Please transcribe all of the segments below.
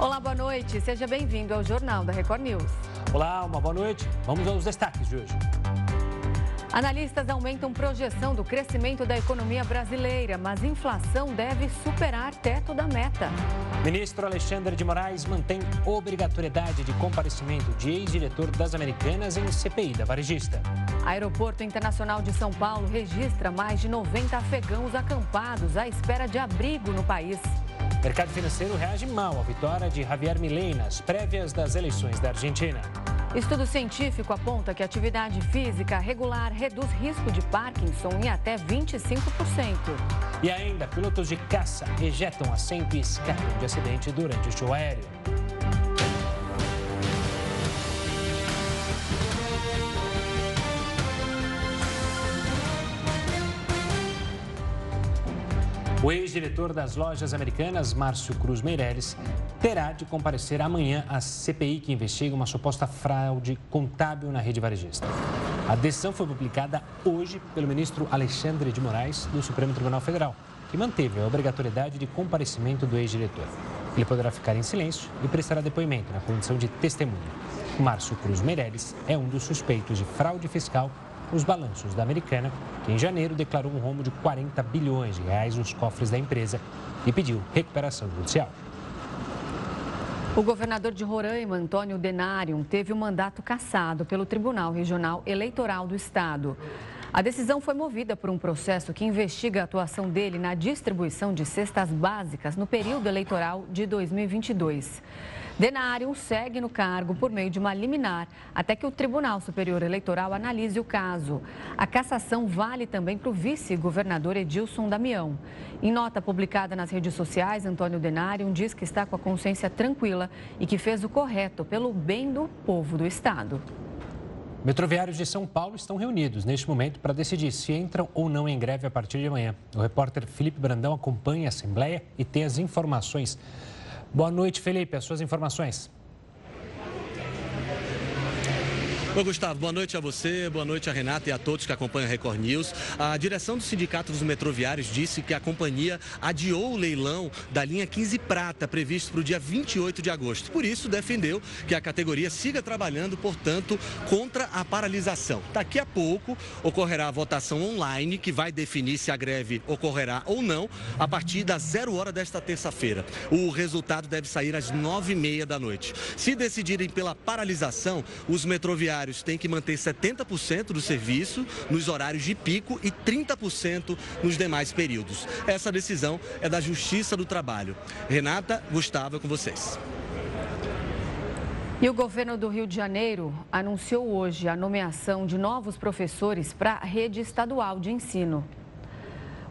Olá, boa noite. Seja bem-vindo ao Jornal da Record News. Olá, uma boa noite. Vamos aos destaques de hoje. Analistas aumentam projeção do crescimento da economia brasileira, mas inflação deve superar teto da meta. Ministro Alexandre de Moraes mantém obrigatoriedade de comparecimento de ex-diretor das Americanas em CPI da varejista. Aeroporto Internacional de São Paulo registra mais de 90 afegãos acampados à espera de abrigo no país. Mercado financeiro reage mal à vitória de Javier Milei nas prévias das eleições da Argentina. Estudo científico aponta que a atividade física regular reduz risco de Parkinson em até 25%. E ainda, pilotos de caça ejetam assento e escapam de acidente durante o show aéreo. O ex-diretor das lojas americanas, Márcio Cruz Meireles, terá de comparecer amanhã à CPI que investiga uma suposta fraude contábil na rede varejista. A decisão foi publicada hoje pelo ministro Alexandre de Moraes, do Supremo Tribunal Federal, que manteve a obrigatoriedade de comparecimento do ex-diretor. Ele poderá ficar em silêncio e prestará depoimento na condição de testemunha. Márcio Cruz Meireles é um dos suspeitos de fraude fiscal os balanços da Americana, que em janeiro declarou um rombo de 40 bilhões de reais nos cofres da empresa e pediu recuperação judicial. O governador de Roraima, Antônio Denarium, teve o mandato cassado pelo Tribunal Regional Eleitoral do Estado. A decisão foi movida por um processo que investiga a atuação dele na distribuição de cestas básicas no período eleitoral de 2022. Denário segue no cargo por meio de uma liminar até que o Tribunal Superior Eleitoral analise o caso. A cassação vale também para o vice-governador Edilson Damião. Em nota publicada nas redes sociais, Antônio Denário diz que está com a consciência tranquila e que fez o correto pelo bem do povo do Estado. Metroviários de São Paulo estão reunidos neste momento para decidir se entram ou não em greve a partir de amanhã. O repórter Felipe Brandão acompanha a Assembleia e tem as informações. Boa noite, Felipe. As suas informações. Oi, Gustavo, boa noite a você, boa noite a Renata e a todos que acompanham a Record News. A direção do Sindicato dos Metroviários disse que a companhia adiou o leilão da linha 15 Prata, previsto para o dia 28 de agosto. Por isso, defendeu que a categoria siga trabalhando, portanto, contra a paralisação. Daqui a pouco ocorrerá a votação online, que vai definir se a greve ocorrerá ou não, a partir das zero hora desta terça-feira. O resultado deve sair às nove e meia da noite. Se decidirem pela paralisação, os metroviários funcionários têm que manter 70% do serviço nos horários de pico e 30% nos demais períodos. Essa decisão é da Justiça do Trabalho. Renata, Gustavo, é com vocês. E o governo do Rio de Janeiro anunciou hoje a nomeação de novos professores para a rede estadual de ensino.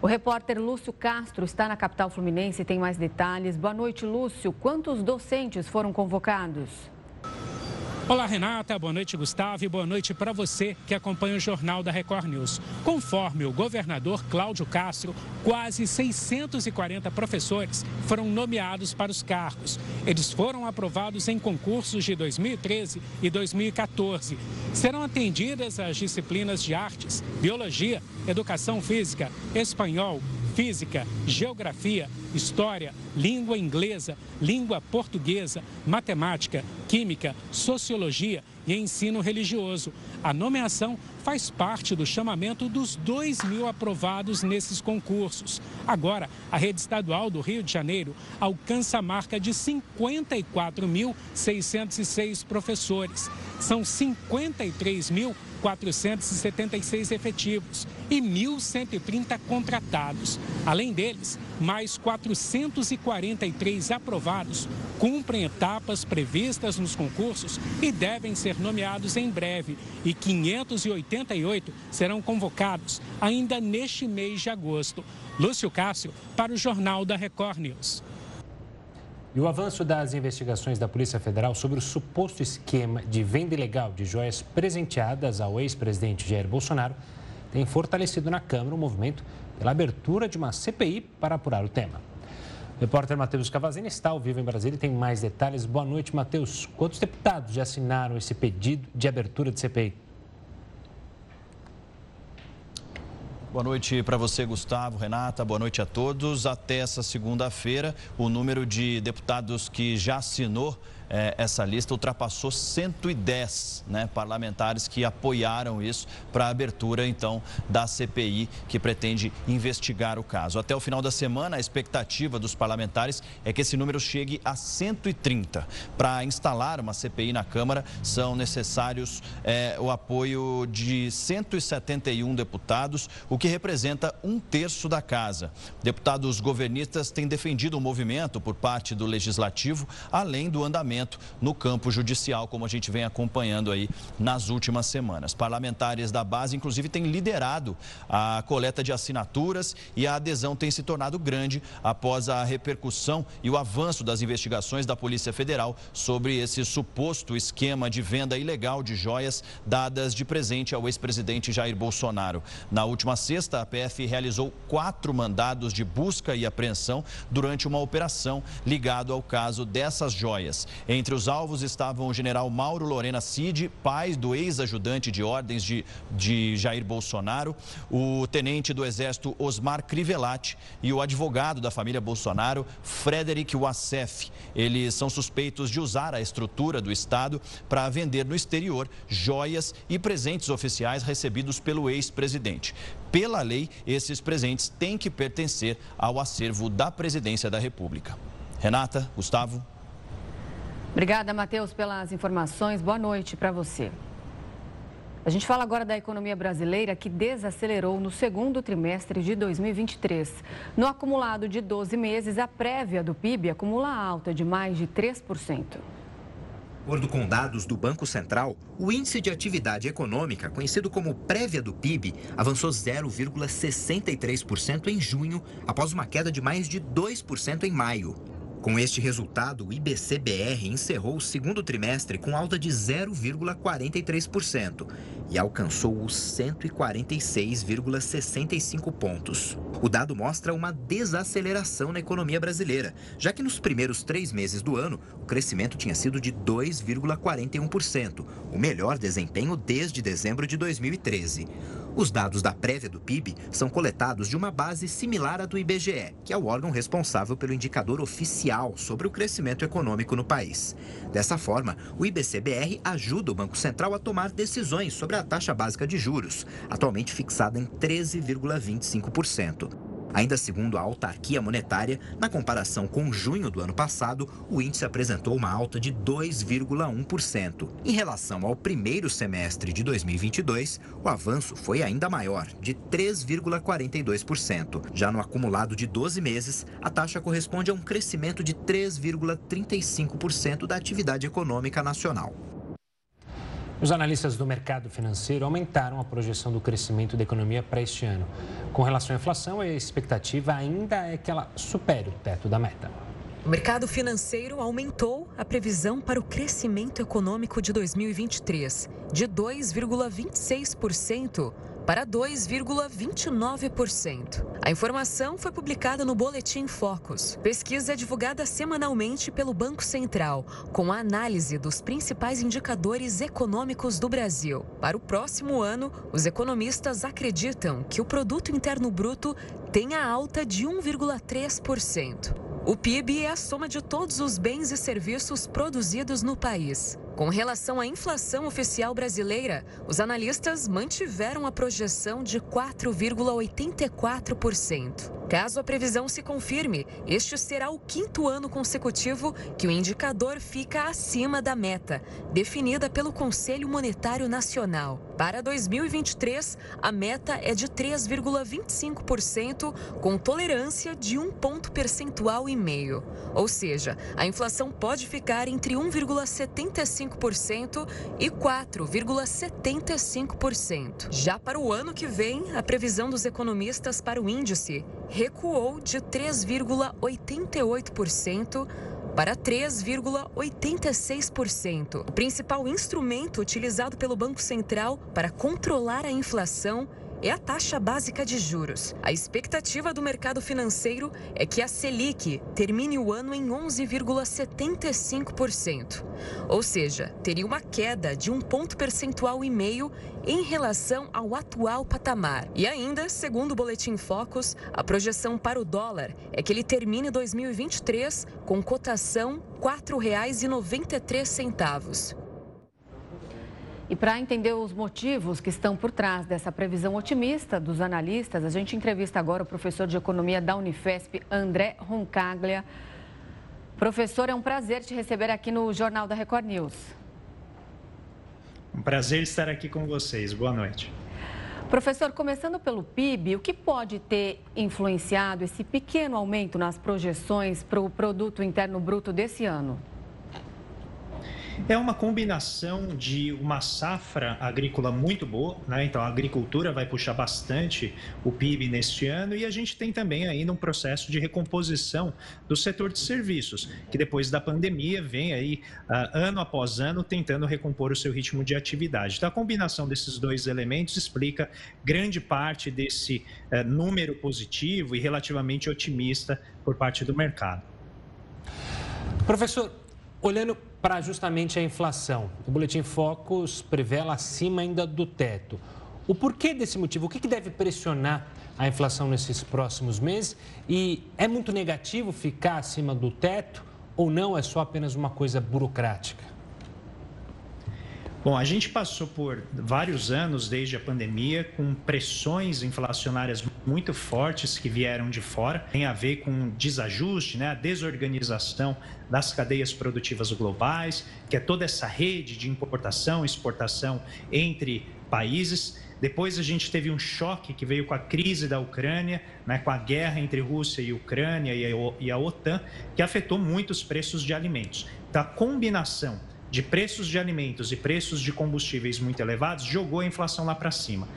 O repórter Lúcio Castro está na capital fluminense e tem mais detalhes. Boa noite, Lúcio. Quantos docentes foram convocados? Olá, Renata. Boa noite, Gustavo. E boa noite para você que acompanha o Jornal da Record News. Conforme o governador Cláudio Castro, quase 640 professores foram nomeados para os cargos. Eles foram aprovados em concursos de 2013 e 2014. Serão atendidas as disciplinas de artes, biologia, educação física, espanhol, física, geografia, história, língua inglesa, língua portuguesa, matemática, química, sociologia e ensino religioso. A nomeação faz parte do chamamento dos 2 mil aprovados nesses concursos. Agora, a rede estadual do Rio de Janeiro alcança a marca de 54.606 professores. São 53 mil 476 efetivos e 1.130 contratados. Além deles, mais 443 aprovados cumprem etapas previstas nos concursos e devem ser nomeados em breve. E 588 serão convocados ainda neste mês de agosto. Lúcio Cássio, para o Jornal da Record News. E o avanço das investigações da Polícia Federal sobre o suposto esquema de venda ilegal de joias presenteadas ao ex-presidente Jair Bolsonaro tem fortalecido na Câmara o movimento pela abertura de uma CPI para apurar o tema. O repórter Matheus Cavazini está ao vivo em Brasília e tem mais detalhes. Boa noite, Matheus. Quantos deputados já assinaram esse pedido de abertura de CPI? Boa noite para você, Gustavo, Renata. Boa noite a todos. Até essa segunda-feira, o número de deputados que já assinou é, essa lista ultrapassou 110 né, parlamentares que apoiaram isso para a abertura, então, da CPI que pretende investigar o caso. Até o final da semana, a expectativa dos parlamentares é que esse número chegue a 130. Para instalar uma CPI na Câmara, são necessários é, o apoio de 171 deputados, o que representa um terço da casa. Deputados governistas têm defendido o movimento por parte do Legislativo, além do andamento no campo judicial, como a gente vem acompanhando aí nas últimas semanas. Parlamentares da base, inclusive, têm liderado a coleta de assinaturas e a adesão tem se tornado grande após a repercussão e o avanço das investigações da Polícia Federal sobre esse suposto esquema de venda ilegal de joias dadas de presente ao ex-presidente Jair Bolsonaro. Na última sexta, a PF realizou quatro mandados de busca e apreensão durante uma operação ligado ao caso dessas joias. Entre os alvos estavam o general Mauro Lorena Cid, pai do ex-ajudante de ordens de, de Jair Bolsonaro, o tenente do Exército Osmar Crivellati e o advogado da família Bolsonaro, Frederic Wassef. Eles são suspeitos de usar a estrutura do Estado para vender no exterior joias e presentes oficiais recebidos pelo ex-presidente. Pela lei, esses presentes têm que pertencer ao acervo da Presidência da República. Renata, Gustavo. Obrigada, Matheus, pelas informações. Boa noite para você. A gente fala agora da economia brasileira que desacelerou no segundo trimestre de 2023. No acumulado de 12 meses, a prévia do PIB acumula alta de mais de 3%. De acordo com dados do Banco Central, o índice de atividade econômica, conhecido como prévia do PIB, avançou 0,63% em junho, após uma queda de mais de 2% em maio. Com este resultado, o IBCBR encerrou o segundo trimestre com alta de 0,43% e alcançou os 146,65 pontos. O dado mostra uma desaceleração na economia brasileira, já que nos primeiros três meses do ano, o crescimento tinha sido de 2,41%, o melhor desempenho desde dezembro de 2013. Os dados da prévia do PIB são coletados de uma base similar à do IBGE, que é o órgão responsável pelo indicador oficial sobre o crescimento econômico no país. Dessa forma, o IBCBR ajuda o Banco Central a tomar decisões sobre a taxa básica de juros, atualmente fixada em 13,25%. Ainda segundo a autarquia monetária, na comparação com junho do ano passado, o índice apresentou uma alta de 2,1%. Em relação ao primeiro semestre de 2022, o avanço foi ainda maior, de 3,42%. Já no acumulado de 12 meses, a taxa corresponde a um crescimento de 3,35% da atividade econômica nacional. Os analistas do mercado financeiro aumentaram a projeção do crescimento da economia para este ano. Com relação à inflação, a expectativa ainda é que ela supere o teto da meta. O mercado financeiro aumentou a previsão para o crescimento econômico de 2023 de 2,26% para 2,29%. A informação foi publicada no Boletim Focus. Pesquisa é divulgada semanalmente pelo Banco Central, com a análise dos principais indicadores econômicos do Brasil. Para o próximo ano, os economistas acreditam que o produto interno bruto tenha alta de 1,3%. O PIB é a soma de todos os bens e serviços produzidos no país. Com relação à inflação oficial brasileira, os analistas mantiveram a projeção de 4,84%. Caso a previsão se confirme, este será o quinto ano consecutivo que o indicador fica acima da meta, definida pelo Conselho Monetário Nacional. Para 2023, a meta é de 3,25%, com tolerância de um ponto percentual e meio. Ou seja, a inflação pode ficar entre 1,75% 5% e 4,75%. Já para o ano que vem, a previsão dos economistas para o índice recuou de 3,88% para 3,86%. O principal instrumento utilizado pelo Banco Central para controlar a inflação é a taxa básica de juros. A expectativa do mercado financeiro é que a Selic termine o ano em 11,75%. Ou seja, teria uma queda de um ponto percentual e meio em relação ao atual patamar. E ainda, segundo o Boletim Focus, a projeção para o dólar é que ele termine 2023 com cotação R$ 4,93. E para entender os motivos que estão por trás dessa previsão otimista dos analistas, a gente entrevista agora o professor de economia da Unifesp, André Roncaglia. Professor, é um prazer te receber aqui no Jornal da Record News. Um prazer estar aqui com vocês. Boa noite. Professor, começando pelo PIB, o que pode ter influenciado esse pequeno aumento nas projeções para o produto interno bruto desse ano? É uma combinação de uma safra agrícola muito boa, né? então a agricultura vai puxar bastante o PIB neste ano e a gente tem também ainda um processo de recomposição do setor de serviços, que depois da pandemia vem aí uh, ano após ano tentando recompor o seu ritmo de atividade. Então a combinação desses dois elementos explica grande parte desse uh, número positivo e relativamente otimista por parte do mercado. Professor, olhando para justamente a inflação. O Boletim Focus prevê ela acima ainda do teto. O porquê desse motivo? O que, deve pressionar a inflação nesses próximos meses? E é muito negativo ficar acima do teto ou não? É só apenas uma coisa burocrática? Bom, a gente passou por vários anos desde a pandemia com pressões inflacionárias muito fortes que vieram de fora. Tem a ver com desajuste, né, a desorganização das cadeias produtivas globais, que é toda essa rede de importação e exportação entre países. Depois a gente teve um choque que veio com a crise da Ucrânia, né, com a guerra entre Rússia e Ucrânia e a, e a OTAN, que afetou muito os preços de alimentos. Então, a combinação de preços de alimentos e preços de combustíveis muito elevados jogou a inflação lá para cima.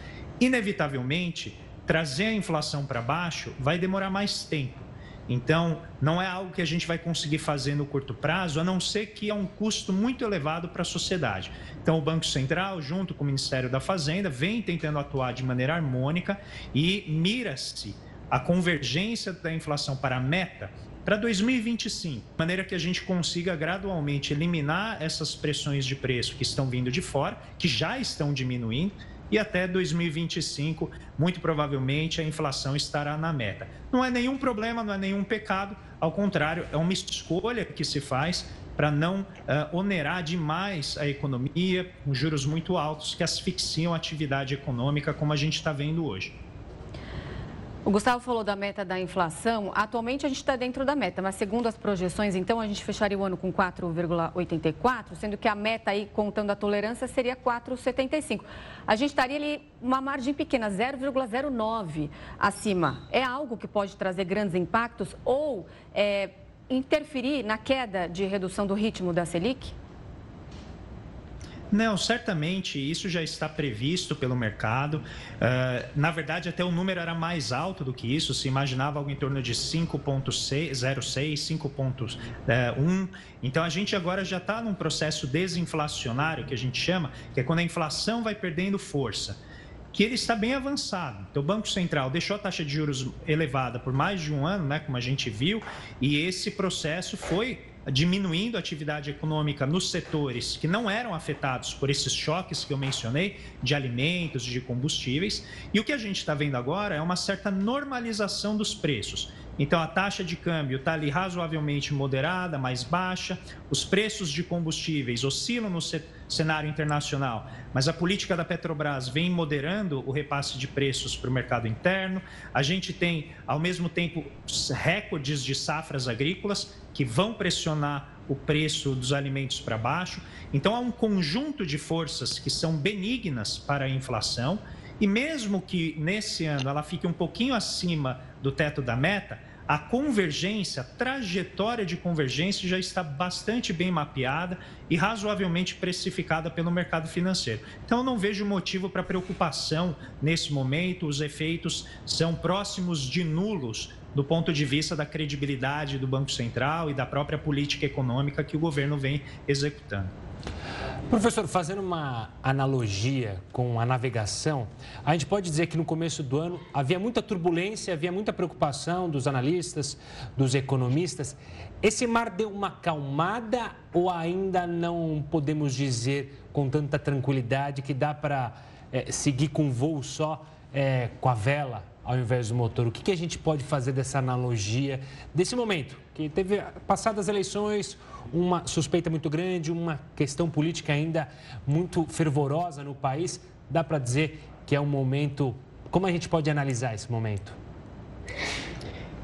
Inevitavelmente, trazer a inflação para baixo vai demorar mais tempo. Então, não é algo que a gente vai conseguir fazer no curto prazo, a não ser que é um custo muito elevado para a sociedade. Então, o Banco Central, junto com o Ministério da Fazenda, vem tentando atuar de maneira harmônica e mira-se a convergência da inflação para a meta para 2025, de maneira que a gente consiga gradualmente eliminar essas pressões de preço que estão vindo de fora, que já estão diminuindo, e até 2025, muito provavelmente, a inflação estará na meta. Não é nenhum problema, não é nenhum pecado, ao contrário, é uma escolha que se faz para não uh, onerar demais a economia, com juros muito altos que asfixiam a atividade econômica, como a gente está vendo hoje. O Gustavo falou da meta da inflação. Atualmente a gente está dentro da meta, mas segundo as projeções, então a gente fecharia o ano com 4,84, sendo que a meta aí, contando a tolerância, seria 4,75. A gente estaria ali uma margem pequena, 0,09 acima. É algo que pode trazer grandes impactos ou é, interferir na queda de redução do ritmo da Selic? Não, certamente isso já está previsto pelo mercado. Uh, na verdade, até o número era mais alto do que isso, se imaginava algo em torno de 5,06, 5,1. Então, a gente agora já está num processo desinflacionário, que a gente chama, que é quando a inflação vai perdendo força que ele está bem avançado. Então, o Banco Central deixou a taxa de juros elevada por mais de um ano, né, como a gente viu, e esse processo foi diminuindo a atividade econômica nos setores que não eram afetados por esses choques que eu mencionei, de alimentos, de combustíveis. E o que a gente está vendo agora é uma certa normalização dos preços. Então, a taxa de câmbio está ali razoavelmente moderada, mais baixa, os preços de combustíveis oscilam no cenário internacional, mas a política da Petrobras vem moderando o repasse de preços para o mercado interno. A gente tem, ao mesmo tempo, recordes de safras agrícolas que vão pressionar o preço dos alimentos para baixo. Então, há um conjunto de forças que são benignas para a inflação. E mesmo que nesse ano ela fique um pouquinho acima do teto da meta, a convergência, a trajetória de convergência já está bastante bem mapeada e razoavelmente precificada pelo mercado financeiro. Então, não vejo motivo para preocupação nesse momento. Os efeitos são próximos de nulos do ponto de vista da credibilidade do Banco Central e da própria política econômica que o governo vem executando. Professor, fazendo uma analogia com a navegação, a gente pode dizer que no começo do ano havia muita turbulência, havia muita preocupação dos analistas, dos economistas. Esse mar deu uma calmada ou ainda não podemos dizer com tanta tranquilidade que dá para é, seguir com voo só é, com a vela ao invés do motor? O que, que a gente pode fazer dessa analogia, desse momento? Que teve passadas eleições, uma suspeita muito grande, uma questão política ainda muito fervorosa no país. Dá para dizer que é um momento. Como a gente pode analisar esse momento?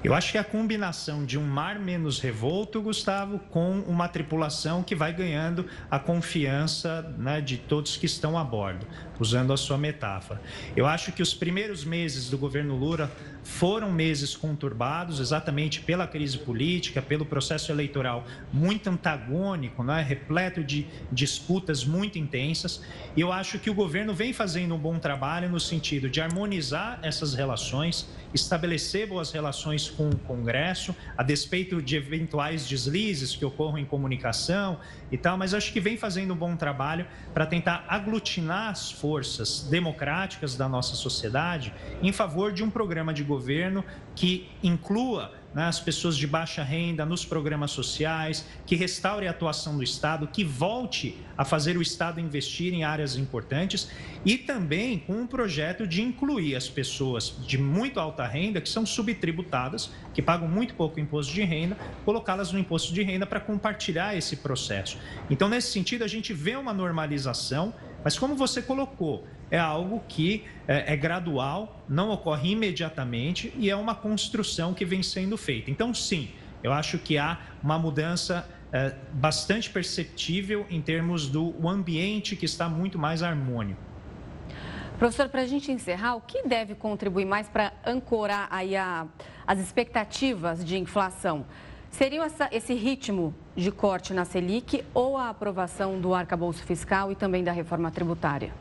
Eu acho que a combinação de um mar menos revolto, Gustavo, com uma tripulação que vai ganhando a confiança né, de todos que estão a bordo, usando a sua metáfora. Eu acho que os primeiros meses do governo Lula foram meses conturbados, exatamente pela crise política, pelo processo eleitoral muito antagônico, né, repleto de disputas muito intensas. E eu acho que o governo vem fazendo um bom trabalho no sentido de harmonizar essas relações, estabelecer boas relações com o Congresso, a despeito de eventuais deslizes que ocorram em comunicação e tal, mas acho que vem fazendo um bom trabalho para tentar aglutinar as forças democráticas da nossa sociedade em favor de um programa de governo que inclua né, as pessoas de baixa renda nos programas sociais, que restaure a atuação do Estado, que volte a fazer o Estado investir em áreas importantes e também com um projeto de incluir as pessoas de muito alta renda, que são subtributadas, que pagam muito pouco imposto de renda, colocá-las no imposto de renda para compartilhar esse processo. Então, nesse sentido, a gente vê uma normalização, mas como você colocou, é algo que é, é, gradual, não ocorre imediatamente e é uma construção que vem sendo feita. Então, sim, eu acho que há uma mudança é, bastante perceptível em termos do ambiente que está muito mais harmônico. Professor, para a gente encerrar, o que deve contribuir mais para ancorar aí a, as expectativas de inflação? Seria essa, esse ritmo de corte na Selic ou a aprovação do arcabouço fiscal e também da reforma tributária?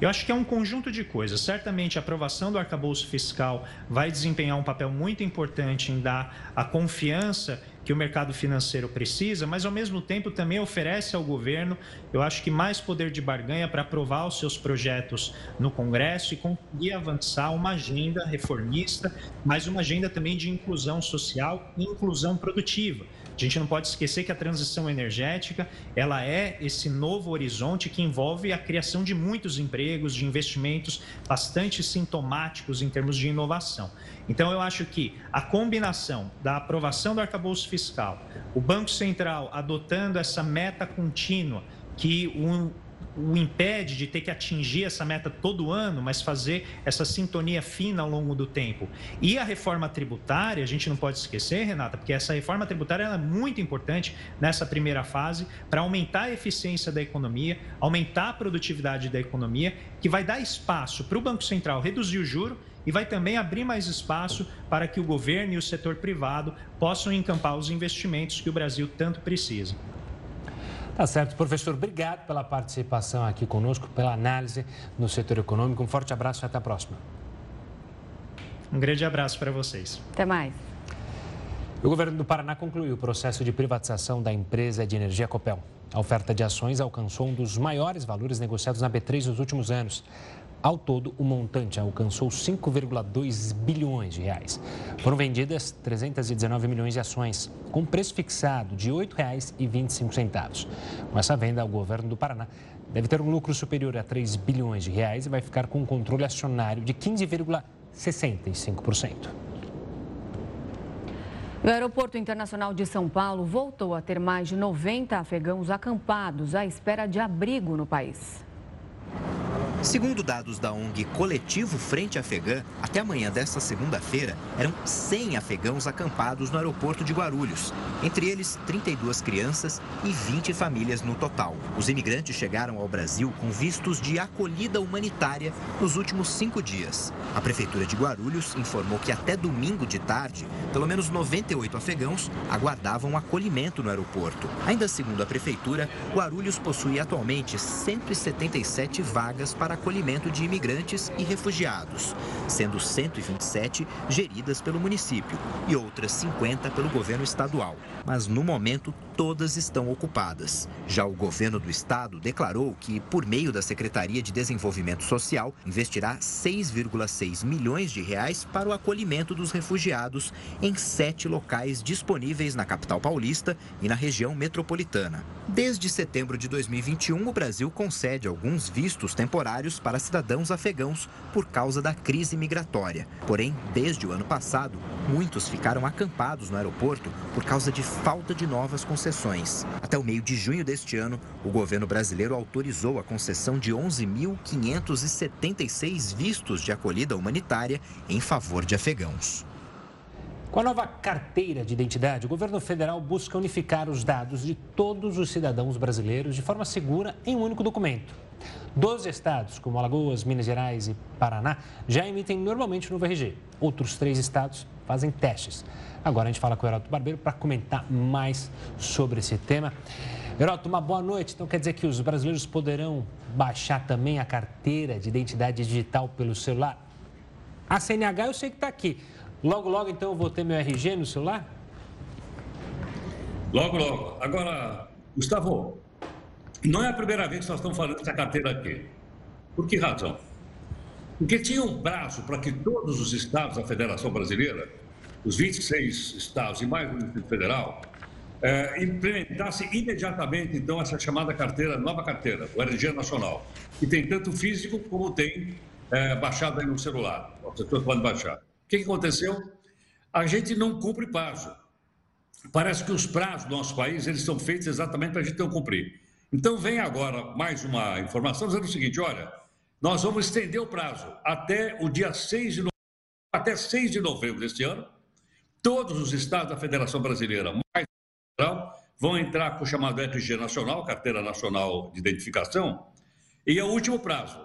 Eu acho que é um conjunto de coisas. Certamente a aprovação do arcabouço fiscal vai desempenhar um papel muito importante em dar a confiança que o mercado financeiro precisa, mas ao mesmo tempo também oferece ao governo, eu acho que mais poder de barganha para aprovar os seus projetos no Congresso e conseguir avançar uma agenda reformista, mas uma agenda também de inclusão social e inclusão produtiva. A gente não pode esquecer que a transição energética, ela é esse novo horizonte que envolve a criação de muitos empregos, de investimentos bastante sintomáticos em termos de inovação. Então, eu acho que a combinação da aprovação do arcabouço fiscal, o Banco Central adotando essa meta contínua que o o impede de ter que atingir essa meta todo ano, mas fazer essa sintonia fina ao longo do tempo. E a reforma tributária, a gente não pode esquecer, Renata, porque essa reforma tributária é muito importante nessa primeira fase para aumentar a eficiência da economia, aumentar a produtividade da economia, que vai dar espaço para o Banco Central reduzir o juro e vai também abrir mais espaço para que o governo e o setor privado possam encampar os investimentos que o Brasil tanto precisa. Tá certo, professor. Obrigado pela participação aqui conosco, pela análise no setor econômico. Um forte abraço e até a próxima. Um grande abraço para vocês. Até mais. O governo do Paraná concluiu o processo de privatização da empresa de energia Copel. A oferta de ações alcançou um dos maiores valores negociados na B3 nos últimos anos. Ao todo, o montante alcançou 5,2 bilhões de reais. Foram vendidas 319 milhões de ações, com preço fixado de R$ 8,25. Com essa venda, o governo do Paraná deve ter um lucro superior a 3 bilhões de reais e vai ficar com um controle acionário de 15,65%. O Aeroporto Internacional de São Paulo voltou a ter mais de 90 afegãos acampados à espera de abrigo no país. Segundo dados da ONG Coletivo Frente Afegã, até amanhã desta segunda-feira, eram 100 afegãos acampados no aeroporto de Guarulhos. Entre eles, 32 crianças e 20 famílias no total. Os imigrantes chegaram ao Brasil com vistos de acolhida humanitária nos últimos cinco dias. A Prefeitura de Guarulhos informou que até domingo de tarde, pelo menos 98 afegãos aguardavam acolhimento no aeroporto. Ainda segundo a Prefeitura, Guarulhos possui atualmente 177 vagas para para acolhimento de imigrantes e refugiados, sendo 127 geridas pelo município e outras 50 pelo governo estadual. Mas no momento, todas estão ocupadas. Já o governo do estado declarou que, por meio da Secretaria de Desenvolvimento Social, investirá 6,6 milhões de reais para o acolhimento dos refugiados em sete locais disponíveis na capital paulista e na região metropolitana. Desde setembro de 2021, o Brasil concede alguns vistos temporários para cidadãos afegãos por causa da crise migratória. Porém, desde o ano passado, muitos ficaram acampados no aeroporto por causa de falta de novas concessões. Até o meio de junho deste ano, o governo brasileiro autorizou a concessão de 11.576 vistos de acolhida humanitária em favor de afegãos. Com a nova carteira de identidade, o governo federal busca unificar os dados de todos os cidadãos brasileiros de forma segura em um único documento. Doze estados, como Alagoas, Minas Gerais e Paraná, já emitem normalmente o novo RG. Outros três estados fazem testes. Agora a gente fala com o Heroto Barbeiro para comentar mais sobre esse tema. Heroto, uma boa noite. Então quer dizer que os brasileiros poderão baixar também a carteira de identidade digital pelo celular? A CNH eu sei que está aqui. Logo, logo, então, eu vou ter meu RG no celular? Logo, logo. Agora, Gustavo, não é a primeira vez que nós estamos falando dessa carteira aqui. Por que razão? Porque tinha um prazo para que todos os estados da Federação Brasileira, os 26 estados e mais o Distrito Federal, é, implementassem imediatamente, então, essa chamada carteira, nova carteira, o RG Nacional, que tem tanto físico como tem é, baixado aí no celular. As pessoas podem baixar. O que, que aconteceu? A gente não cumpre prazo. Parece que os prazos do nosso país eles são feitos exatamente para a gente não cumprir. Então vem agora mais uma informação dizendo o seguinte: olha, nós vamos estender o prazo até o dia 6 de novembro, até 6 de novembro deste ano. Todos os estados da Federação Brasileira, mais geral, vão entrar com o chamado RG Nacional, Carteira Nacional de Identificação, e é o último prazo.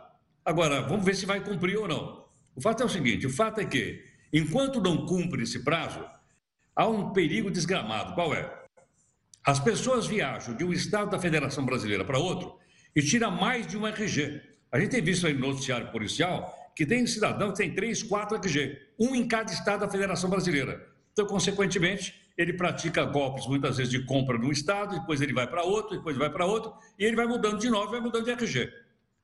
Agora, vamos ver se vai cumprir ou não. O fato é o seguinte: o fato é que Enquanto não cumpre esse prazo, há um perigo desgramado. Qual é? As pessoas viajam de um estado da Federação Brasileira para outro e tiram mais de um RG. A gente tem visto aí no noticiário policial que tem cidadão que tem três, quatro RG, um em cada estado da Federação Brasileira. Então, consequentemente, ele pratica golpes muitas vezes de compra num estado, depois ele vai para outro, depois vai para outro, e ele vai mudando de novo, vai mudando de RG.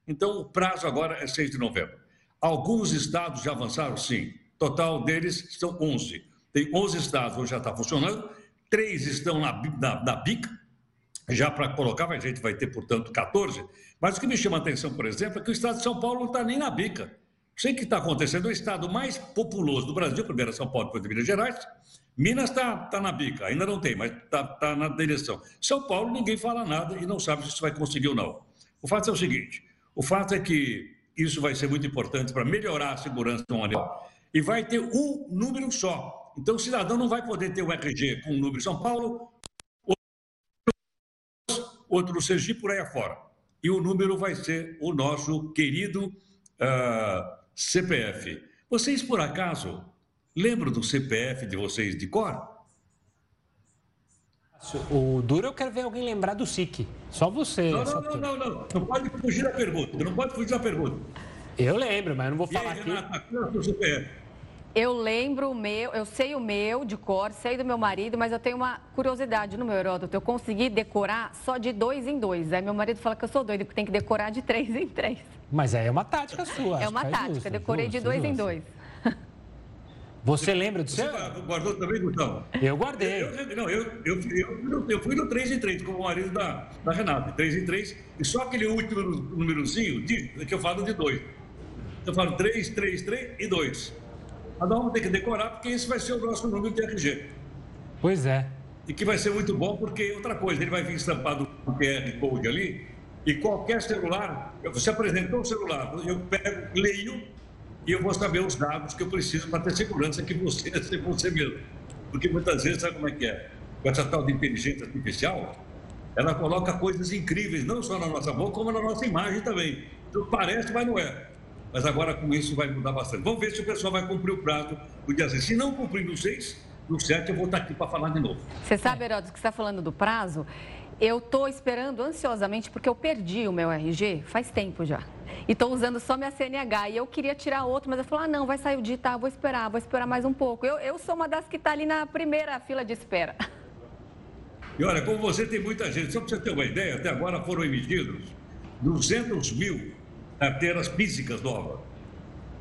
Então, o prazo agora é 6 de novembro. Alguns estados já avançaram? Sim. Total deles são 11. Tem 11 estados onde já está funcionando, três estão na, na, na BIC, já para colocar, a gente vai ter, portanto, 14. Mas o que me chama a atenção, por exemplo, é que o estado de São Paulo não está nem na bica. Sei que está acontecendo, é o estado mais populoso do Brasil, primeiro São Paulo, depois de Minas Gerais. Minas está tá na bica, ainda não tem, mas está tá na direção. São Paulo, ninguém fala nada e não sabe se isso vai conseguir ou não. O fato é o seguinte: o fato é que isso vai ser muito importante para melhorar a segurança do animal e vai ter um número só. Então, o cidadão não vai poder ter o RG com o número São Paulo, outro no Sergipe, por aí afora. E o número vai ser o nosso querido uh, CPF. Vocês, por acaso, lembram do CPF de vocês de cor? O duro eu quero ver alguém lembrar do SIC. Só você. Não, não, não, não, não. Não pode fugir da pergunta. Não pode fugir da pergunta. Eu lembro, mas eu não vou falar aí, aqui. É? Eu lembro o meu, eu sei o meu de cor, sei do meu marido, mas eu tenho uma curiosidade no meu Heródoto. Eu consegui decorar só de dois em dois. Aí meu marido fala que eu sou doido, que tem que decorar de três em três. Mas aí é uma tática sua. É uma tática, justo, decorei justo, de dois justo. em dois. Você lembra do seu? Você guardou também, Gustavo? Eu guardei. Eu, eu, não, eu, eu, eu, eu fui no 3 em 3 com o marido da, da Renata. 3 em 3. E só aquele último númerozinho que eu falo de dois. Eu falo 3, 3, 3 e 2. Cada um tem que decorar, porque esse vai ser o nosso número de RG. Pois é. E que vai ser muito bom, porque outra coisa, ele vai vir estampado o QR Code ali, e qualquer celular, você apresentou o celular, eu pego, leio, e eu vou saber os dados que eu preciso para ter segurança que você é você mesmo. Porque muitas vezes, sabe como é que é? Com essa tal de inteligência artificial, ela coloca coisas incríveis, não só na nossa boca, como na nossa imagem também. Então, parece, mas não é mas agora com isso vai mudar bastante. Vamos ver se o pessoal vai cumprir o prazo do dia 6. Se não cumprir no 6, no 7 eu vou estar aqui para falar de novo. Você sabe, Heródoto, que você está falando do prazo? Eu estou esperando ansiosamente porque eu perdi o meu RG faz tempo já. E estou usando só minha CNH. E eu queria ditar outro, mas eu falei, ah, não, vai sair o digital, vou esperar, vou esperar mais um pouco. Eu, eu sou uma das que está ali na primeira fila de espera. E olha, como você tem muita gente, só para você ter uma ideia, até agora foram emitidos 200 mil carteiras físicas novas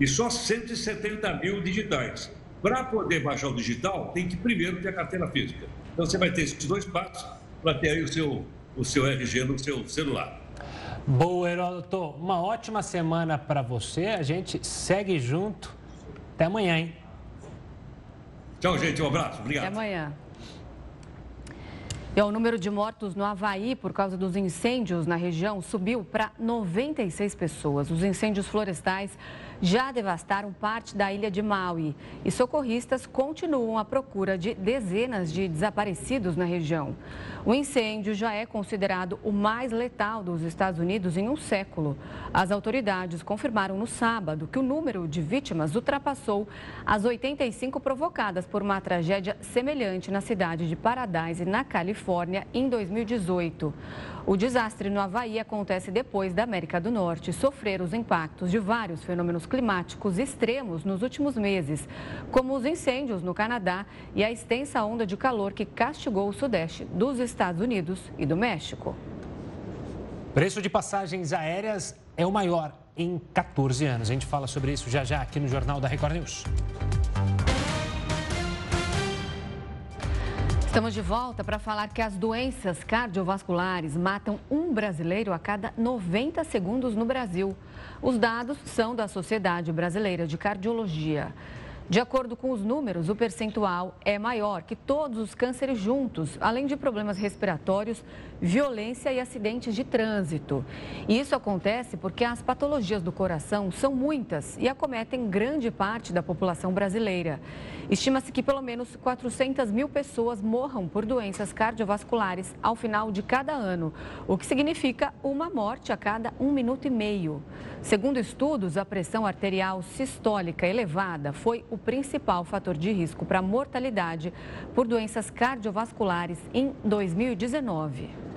e só 170 mil digitais. Para poder baixar o digital, tem que primeiro ter a carteira física. Então você vai ter esses dois passos para ter aí o seu, o seu RG no seu celular. Boa, Heródoto. Uma ótima semana para você. A gente segue junto. Até amanhã, hein? Tchau, gente. Um abraço. Obrigado. Até amanhã. E o número de mortos no Havaí por causa dos incêndios na região subiu para 96 pessoas. Os incêndios florestais já devastaram parte da ilha de Maui e socorristas continuam à procura de dezenas de desaparecidos na região. O incêndio já é considerado o mais letal dos Estados Unidos em um século. As autoridades confirmaram no sábado que o número de vítimas ultrapassou as 85 provocadas por uma tragédia semelhante na cidade de Paradise, na Califórnia, em 2018. O desastre no Havaí acontece depois da América do Norte sofrer os impactos de vários fenômenos climáticos extremos nos últimos meses, como os incêndios no Canadá e a extensa onda de calor que castigou o sudeste dos Estados Unidos e do México. Preço de passagens aéreas é o maior em 14 anos. A gente fala sobre isso já já aqui no Jornal da Record News. Estamos de volta para falar que as doenças cardiovasculares matam um brasileiro a cada 90 segundos no Brasil. Os dados são da Sociedade Brasileira de Cardiologia. De acordo com os números, o percentual é maior que todos os cânceres juntos, além de problemas respiratórios, violência e acidentes de trânsito. E isso acontece porque as patologias do coração são muitas e acometem grande parte da população brasileira. Estima-se que pelo menos 400 mil pessoas morram por doenças cardiovasculares ao final de cada ano, o que significa uma morte a cada um minuto e meio. Segundo estudos, a pressão arterial sistólica elevada foi o principal fator de risco para mortalidade por doenças cardiovasculares em 2019.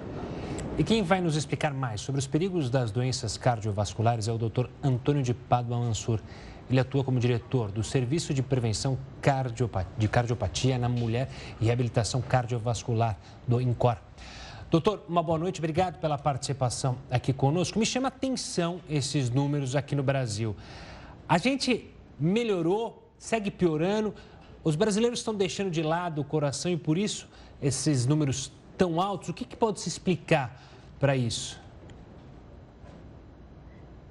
E quem vai nos explicar mais sobre os perigos das doenças cardiovasculares é o Dr. Antônio de Padua Mansur. Ele atua como diretor do Serviço de Prevenção de Cardiopatia na Mulher e Reabilitação Cardiovascular do INCOR. Doutor, uma boa noite, obrigado pela participação aqui conosco. Me chama atenção esses números aqui no Brasil. A gente melhorou, segue piorando, os brasileiros estão deixando de lado o coração e por isso esses números tão altos. O que, que pode se explicar para isso?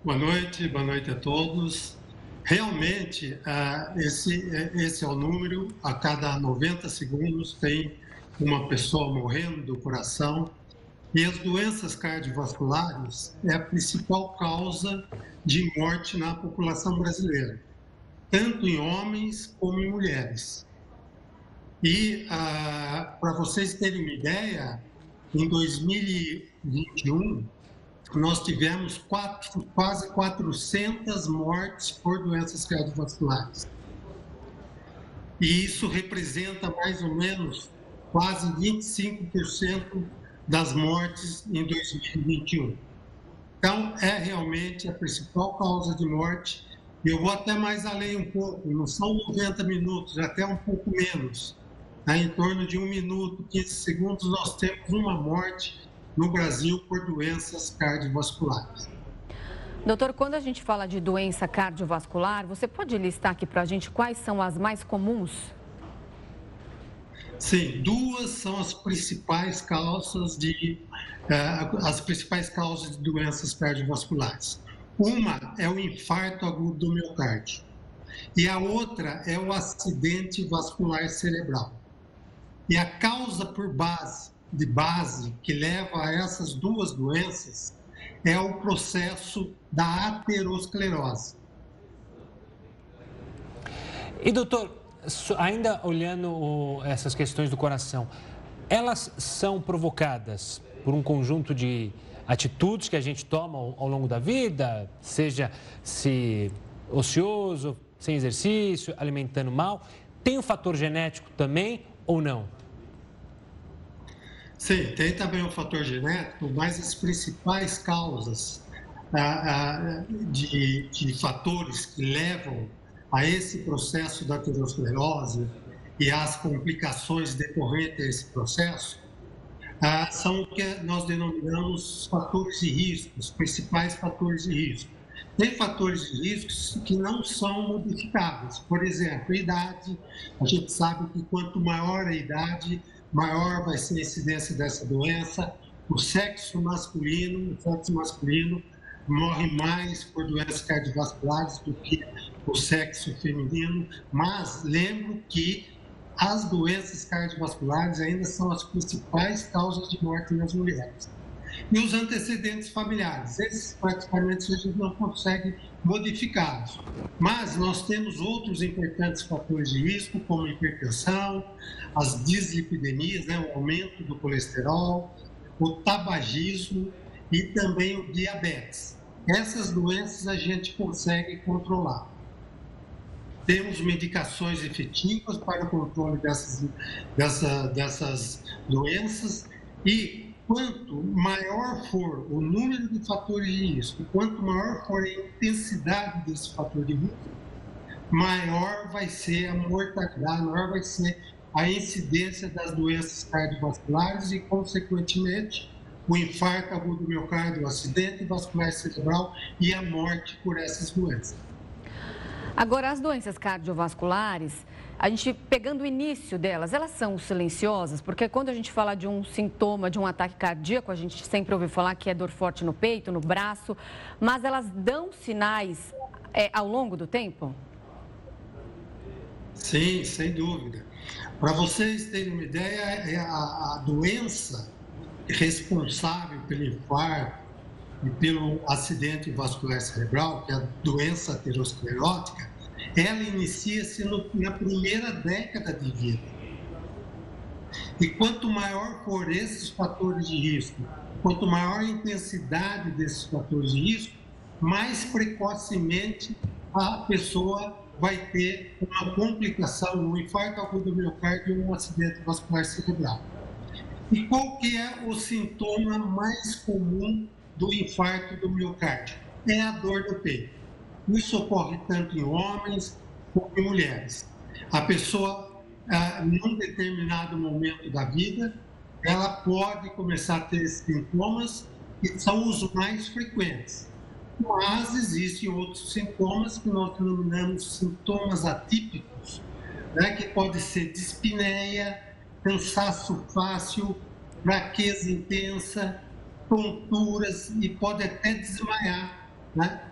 Boa noite, boa noite a todos. Realmente, uh, esse, esse é o número, a cada 90 segundos tem uma pessoa morrendo do coração. E as doenças cardiovasculares é a principal causa de morte na população brasileira, tanto em homens como em mulheres. E uh, para vocês terem uma ideia, em 2021, nós tivemos quatro, quase 400 mortes por doenças cardiovasculares. E isso representa mais ou menos quase 25% das mortes em 2021. Então, é realmente a principal causa de morte. Eu vou até mais além um pouco, não são 90 minutos, até um pouco menos. Né? Em torno de um minuto, 15 segundos, nós temos uma morte no Brasil por doenças cardiovasculares. Doutor, quando a gente fala de doença cardiovascular, você pode listar aqui para a gente quais são as mais comuns? Sim, duas são as principais causas de uh, as principais causas de doenças cardiovasculares. Uma é o infarto agudo do miocárdio e a outra é o acidente vascular cerebral. E a causa por base de base que leva a essas duas doenças é o processo da aterosclerose. E doutor, ainda olhando essas questões do coração, elas são provocadas por um conjunto de atitudes que a gente toma ao longo da vida, seja se ocioso, sem exercício, alimentando mal, tem o um fator genético também ou não? Sim, tem também o fator genético, mas as principais causas ah, ah, de, de fatores que levam a esse processo da aterosclerose e às complicações decorrentes desse processo, ah, são o que nós denominamos fatores de risco, os principais fatores de risco. Tem fatores de risco que não são modificáveis. Por exemplo, idade. A gente sabe que quanto maior a idade, maior vai ser a incidência dessa doença. O sexo masculino, o sexo masculino morre mais por doenças cardiovasculares do que o sexo feminino, mas lembro que as doenças cardiovasculares ainda são as principais causas de morte nas mulheres. E os antecedentes familiares, esses praticamente a gente não consegue modificá-los. Mas nós temos outros importantes fatores de risco, como hipertensão, as dislipidemias, né, o aumento do colesterol, o tabagismo e também o diabetes. Essas doenças a gente consegue controlar. Temos medicações efetivas para o controle dessas, dessa, dessas doenças e quanto maior for o número de fatores de risco, quanto maior for a intensidade desse fator de risco, maior vai ser a mortalidade, maior vai ser a incidência das doenças cardiovasculares e, consequentemente, o infarto agudo do miocárdio, o acidente vascular cerebral e a morte por essas doenças. Agora, as doenças cardiovasculares, a gente pegando o início delas, elas são silenciosas? Porque quando a gente fala de um sintoma de um ataque cardíaco, a gente sempre ouve falar que é dor forte no peito, no braço, mas elas dão sinais é, ao longo do tempo? Sim, sem dúvida. Para vocês terem uma ideia, é a, a doença responsável pelo infarto e pelo acidente vascular cerebral, que é a doença aterosclerótica, ela inicia-se na primeira década de vida. E quanto maior for esses fatores de risco, quanto maior a intensidade desses fatores de risco, mais precocemente a pessoa vai ter uma complicação, um infarto agudo do miocárdio ou um acidente vascular cerebral. E qual que é o sintoma mais comum do infarto do miocárdio? É a dor do peito. Isso ocorre tanto em homens como em mulheres. A pessoa, ah, num determinado momento da vida, ela pode começar a ter sintomas que são os mais frequentes. Mas existem outros sintomas que nós denominamos sintomas atípicos, né, que pode ser dispneia, cansaço fácil, fraqueza intensa, tonturas e pode até desmaiar. Né?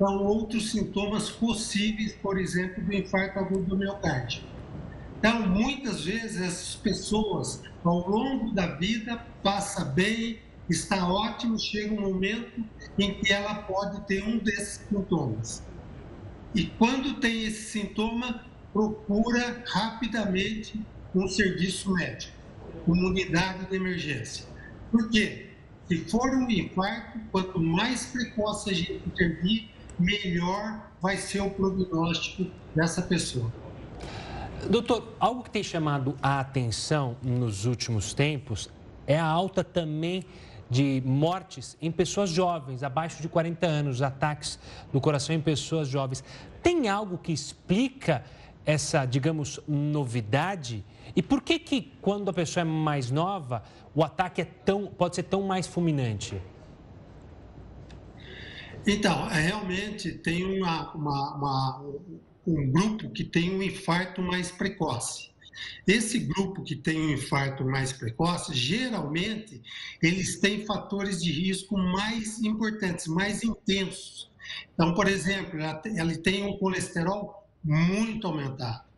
São outros sintomas possíveis, por exemplo, do infarto agudo do miocárdio. Então, muitas vezes, essas pessoas, ao longo da vida, passa bem, está ótimo, chega um momento em que ela pode ter um desses sintomas. E quando tem esse sintoma, procura rapidamente um serviço médico, uma unidade de emergência. Por quê? Se for um infarto, quanto mais precoce a gente intervir, melhor vai ser o prognóstico dessa pessoa. Doutor, algo que tem chamado a atenção nos últimos tempos é a alta também de mortes em pessoas jovens, abaixo de 40 anos, ataques do coração em pessoas jovens. Tem algo que explica essa, digamos, novidade? E por que que quando a pessoa é mais nova, o ataque é tão, pode ser tão mais fulminante? Então, é, realmente tem uma, uma, uma, um grupo que tem um infarto mais precoce. Esse grupo que tem um infarto mais precoce, geralmente, eles têm fatores de risco mais importantes, mais intensos. Então, por exemplo, ele tem um colesterol muito aumentado.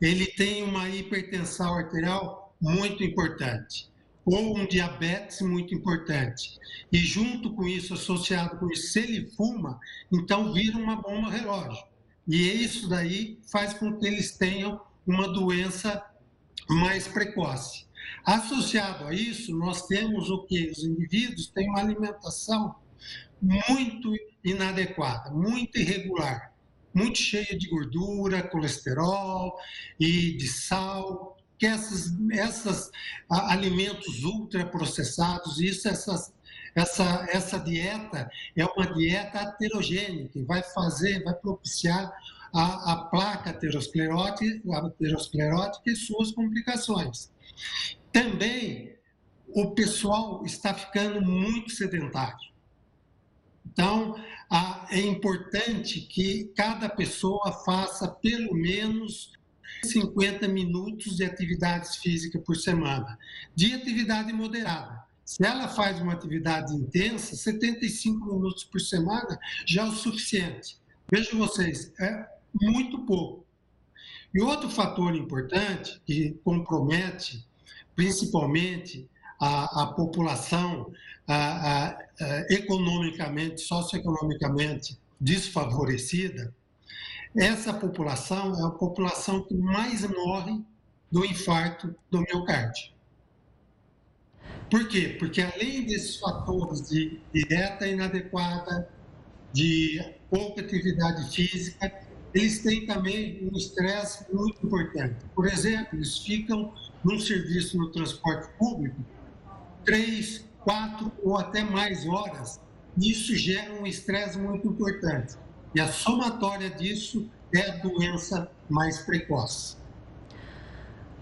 Ele tem uma hipertensão arterial muito importante ou um diabetes muito importante. E junto com isso, associado com isso, se ele fuma, então vira uma bomba relógio. E isso daí faz com que eles tenham uma doença mais precoce. Associado a isso, nós temos o que? Os indivíduos têm uma alimentação muito inadequada, muito irregular, muito cheia de gordura, colesterol e de sal, que esses essas alimentos ultraprocessados, isso, essas, essa, essa dieta é uma dieta aterogênica, vai fazer, vai propiciar a, a placa aterosclerótica, aterosclerótica e suas complicações. Também o pessoal está ficando muito sedentário. Então, é importante que cada pessoa faça pelo menos 50 minutos de atividades físicas por semana, de atividade moderada. Se ela faz uma atividade intensa, 75 minutos por semana já é o suficiente. Vejam vocês, é muito pouco. E outro fator importante que compromete principalmente a, a população a, a, economicamente, socioeconomicamente desfavorecida, essa população é a população que mais morre do infarto do miocárdio. Por quê? Porque além desses fatores de dieta inadequada, de pouca atividade física, eles têm também um estresse muito importante. Por exemplo, eles ficam num serviço no transporte público três, quatro ou até mais horas. Isso gera um estresse muito importante. E a somatória disso é a doença mais precoce.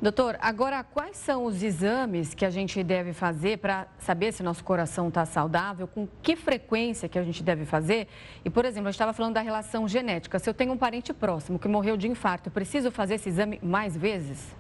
Doutor, agora quais são os exames que a gente deve fazer para saber se nosso coração está saudável? Com que frequência que a gente deve fazer? E, por exemplo, a gente estava falando da relação genética. Se eu tenho um parente próximo que morreu de infarto, preciso fazer esse exame mais vezes?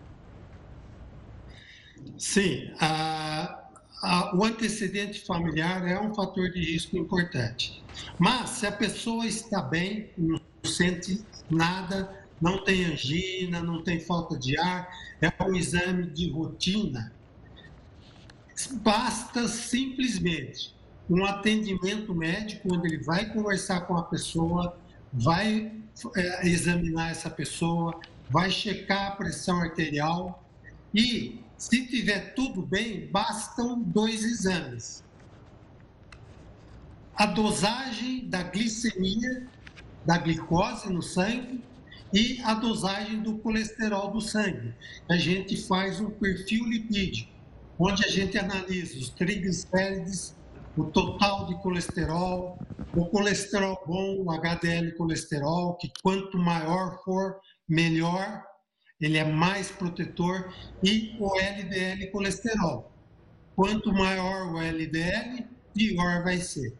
Sim. A, a, o antecedente familiar é um fator de risco importante. Mas, se a pessoa está bem, não sente nada, não tem angina, não tem falta de ar, é um exame de rotina. Basta simplesmente um atendimento médico, onde ele vai conversar com a pessoa, vai é, examinar essa pessoa, vai checar a pressão arterial e, se tiver tudo bem, bastam dois exames. A dosagem da glicemia, da glicose no sangue e a dosagem do colesterol do sangue. A gente faz um perfil lipídico, onde a gente analisa os triglicérides, o total de colesterol, o colesterol bom, o HDL colesterol, que quanto maior for, melhor, ele é mais protetor, e o LDL colesterol. Quanto maior o LDL, pior vai ser.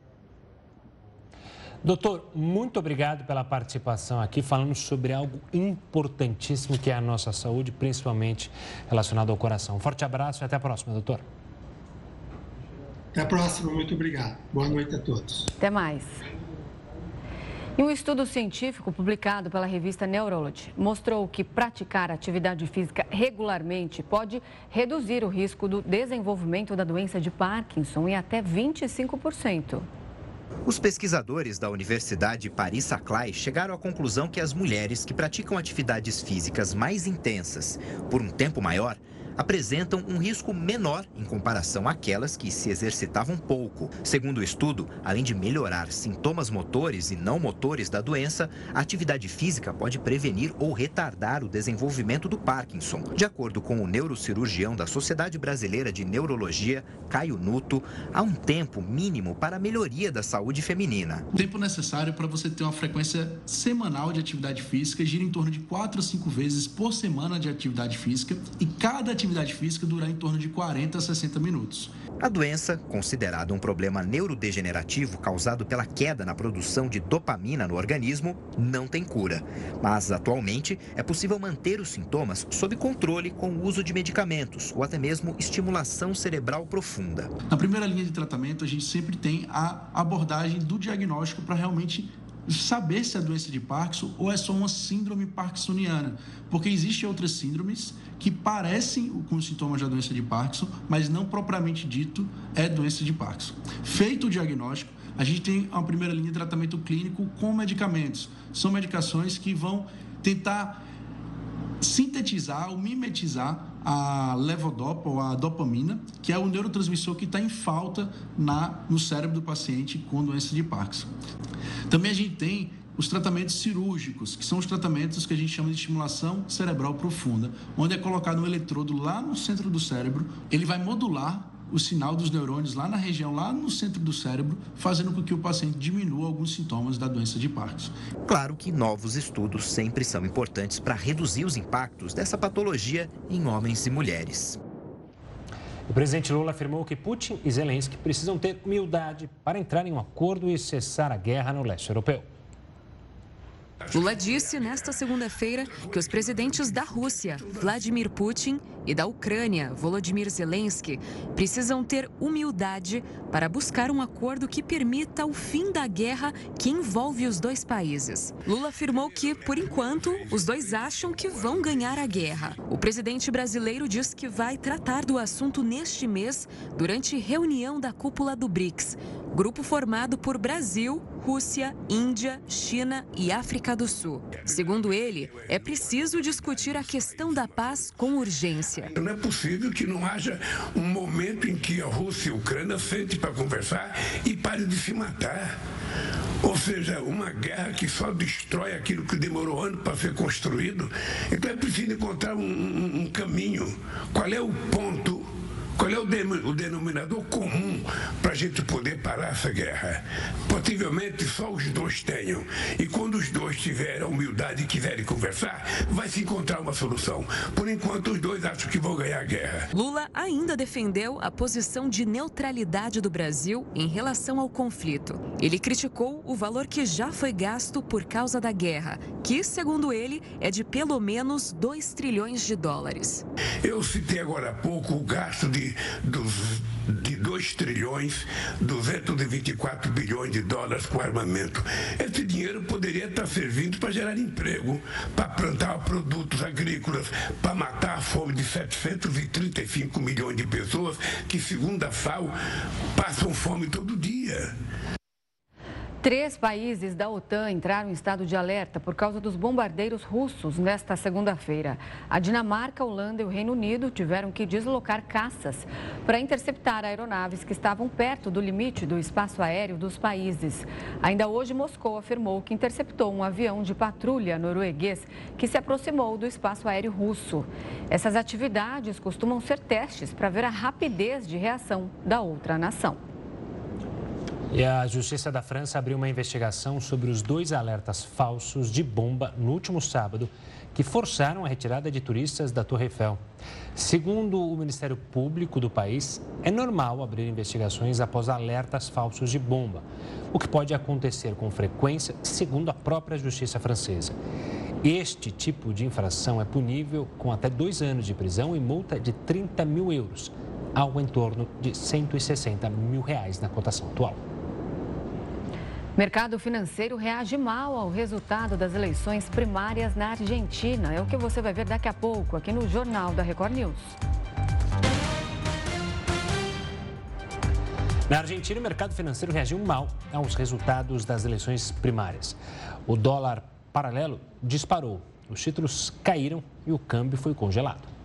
Doutor, muito obrigado pela participação aqui, falando sobre algo importantíssimo que é a nossa saúde, principalmente relacionado ao coração. Um forte abraço e até a próxima, doutor. Até a próxima, muito obrigado. Boa noite a todos. Até mais. E um estudo científico publicado pela revista Neurology mostrou que praticar atividade física regularmente pode reduzir o risco do desenvolvimento da doença de Parkinson em até 25%. Os pesquisadores da Universidade Paris-Saclay chegaram à conclusão que as mulheres que praticam atividades físicas mais intensas por um tempo maior apresentam um risco menor em comparação àquelas que se exercitavam pouco. Segundo o estudo, além de melhorar sintomas motores e não motores da doença, a atividade física pode prevenir ou retardar o desenvolvimento do Parkinson. De acordo com o neurocirurgião da Sociedade Brasileira de Neurologia, Caio Nuto, há um tempo mínimo para a melhoria da saúde feminina. O tempo necessário para você ter uma frequência semanal de atividade física gira em torno de 4 a 5 vezes por semana de atividade física e cada atividade atividade física durar em torno de 40 a 60 minutos. A doença, considerada um problema neurodegenerativo causado pela queda na produção de dopamina no organismo, não tem cura. Mas, atualmente, é possível manter os sintomas sob controle com o uso de medicamentos ou até mesmo estimulação cerebral profunda. Na primeira linha de tratamento, a gente sempre tem a abordagem do diagnóstico para realmente saber se é doença de Parkinson ou é só uma síndrome parkinsoniana, porque existem outras síndromes que parecem com sintomas da doença de Parkinson, mas não propriamente dito é doença de Parkinson. Feito o diagnóstico, a gente tem uma primeira linha de tratamento clínico com medicamentos. São medicações que vão tentar sintetizar ou mimetizar a levodopa ou a dopamina, que é o neurotransmissor que está em falta na, no cérebro do paciente com doença de Parkinson. Também a gente tem os tratamentos cirúrgicos, que são os tratamentos que a gente chama de estimulação cerebral profunda, onde é colocado um eletrodo lá no centro do cérebro, ele vai modular o sinal dos neurônios lá na região, lá no centro do cérebro, fazendo com que o paciente diminua alguns sintomas da doença de Parkinson. Claro que novos estudos sempre são importantes para reduzir os impactos dessa patologia em homens e mulheres. O presidente Lula afirmou que Putin e Zelensky precisam ter humildade para entrar em um acordo e cessar a guerra no leste europeu. Lula disse nesta segunda-feira que os presidentes da Rússia, Vladimir Putin, e da Ucrânia, Volodymyr Zelensky, precisam ter humildade para buscar um acordo que permita o fim da guerra que envolve os dois países. Lula afirmou que, por enquanto, os dois acham que vão ganhar a guerra. O presidente brasileiro diz que vai tratar do assunto neste mês durante reunião da cúpula do BRICS, grupo formado por Brasil, Rússia, Índia, China e África do Sul. Segundo ele, é preciso discutir a questão da paz com urgência. Não é possível que não haja um momento em que a Rússia e a Ucrânia sentem para conversar e parem de se matar. Ou seja, uma guerra que só destrói aquilo que demorou anos para ser construído. Então é preciso encontrar um, um, um caminho. Qual é o ponto qual é o, o denominador comum para a gente poder parar essa guerra? Possivelmente só os dois tenham. E quando os dois tiverem a humildade e quiserem conversar, vai se encontrar uma solução. Por enquanto, os dois acham que vão ganhar a guerra. Lula ainda defendeu a posição de neutralidade do Brasil em relação ao conflito. Ele criticou o valor que já foi gasto por causa da guerra, que, segundo ele, é de pelo menos 2 trilhões de dólares. Eu citei agora há pouco o gasto de dos, de 2 trilhões 224 bilhões de dólares com armamento. Esse dinheiro poderia estar servindo para gerar emprego, para plantar produtos agrícolas, para matar a fome de 735 milhões de pessoas que, segundo a FAO, passam fome todo dia. Três países da OTAN entraram em estado de alerta por causa dos bombardeiros russos nesta segunda-feira. A Dinamarca, a Holanda e o Reino Unido tiveram que deslocar caças para interceptar aeronaves que estavam perto do limite do espaço aéreo dos países. Ainda hoje, Moscou afirmou que interceptou um avião de patrulha norueguês que se aproximou do espaço aéreo russo. Essas atividades costumam ser testes para ver a rapidez de reação da outra nação. E a Justiça da França abriu uma investigação sobre os dois alertas falsos de bomba no último sábado que forçaram a retirada de turistas da Torre Eiffel. Segundo o Ministério Público do país, é normal abrir investigações após alertas falsos de bomba, o que pode acontecer com frequência, segundo a própria Justiça francesa. Este tipo de infração é punível com até dois anos de prisão e multa de 30 mil euros, algo em torno de 160 mil reais na cotação atual. Mercado financeiro reage mal ao resultado das eleições primárias na Argentina. É o que você vai ver daqui a pouco aqui no Jornal da Record News. Na Argentina, o mercado financeiro reagiu mal aos resultados das eleições primárias. O dólar paralelo disparou, os títulos caíram e o câmbio foi congelado.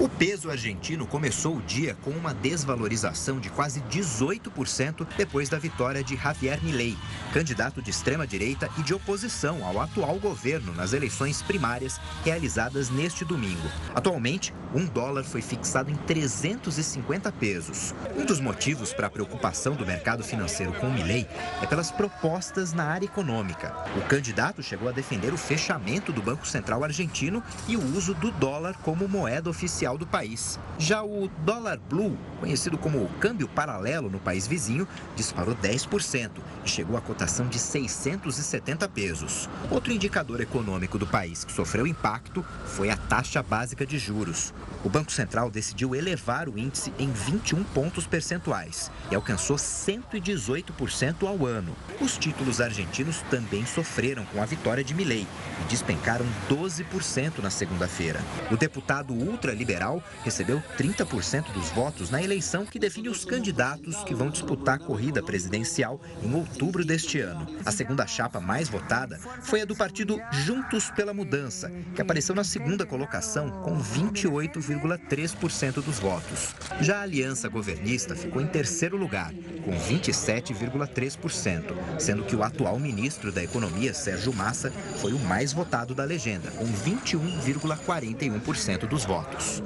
O peso argentino começou o dia com uma desvalorização de quase 18% depois da vitória de Javier Milei, candidato de extrema-direita e de oposição ao atual governo nas eleições primárias realizadas neste domingo. Atualmente, um dólar foi fixado em 350 pesos. Um dos motivos para a preocupação do mercado financeiro com Milei é pelas propostas na área econômica. O candidato chegou a defender o fechamento do Banco Central argentino e o uso do dólar como moeda oficial do país. Já o dólar blue, conhecido como câmbio paralelo no país vizinho, disparou 10% e chegou à cotação de 670 pesos. Outro indicador econômico do país que sofreu impacto foi a taxa básica de juros. O Banco Central decidiu elevar o índice em 21 pontos percentuais e alcançou 118% ao ano. Os títulos argentinos também sofreram com a vitória de Milei e despencaram 12% na segunda-feira. O deputado ultraliberal Recebeu 30% dos votos na eleição que define os candidatos que vão disputar a corrida presidencial em outubro deste ano. A segunda chapa mais votada foi a do partido Juntos pela Mudança, que apareceu na segunda colocação com 28,3% dos votos. Já a aliança governista ficou em terceiro lugar, com 27,3%, sendo que o atual ministro da Economia, Sérgio Massa, foi o mais votado da legenda, com 21,41% dos votos.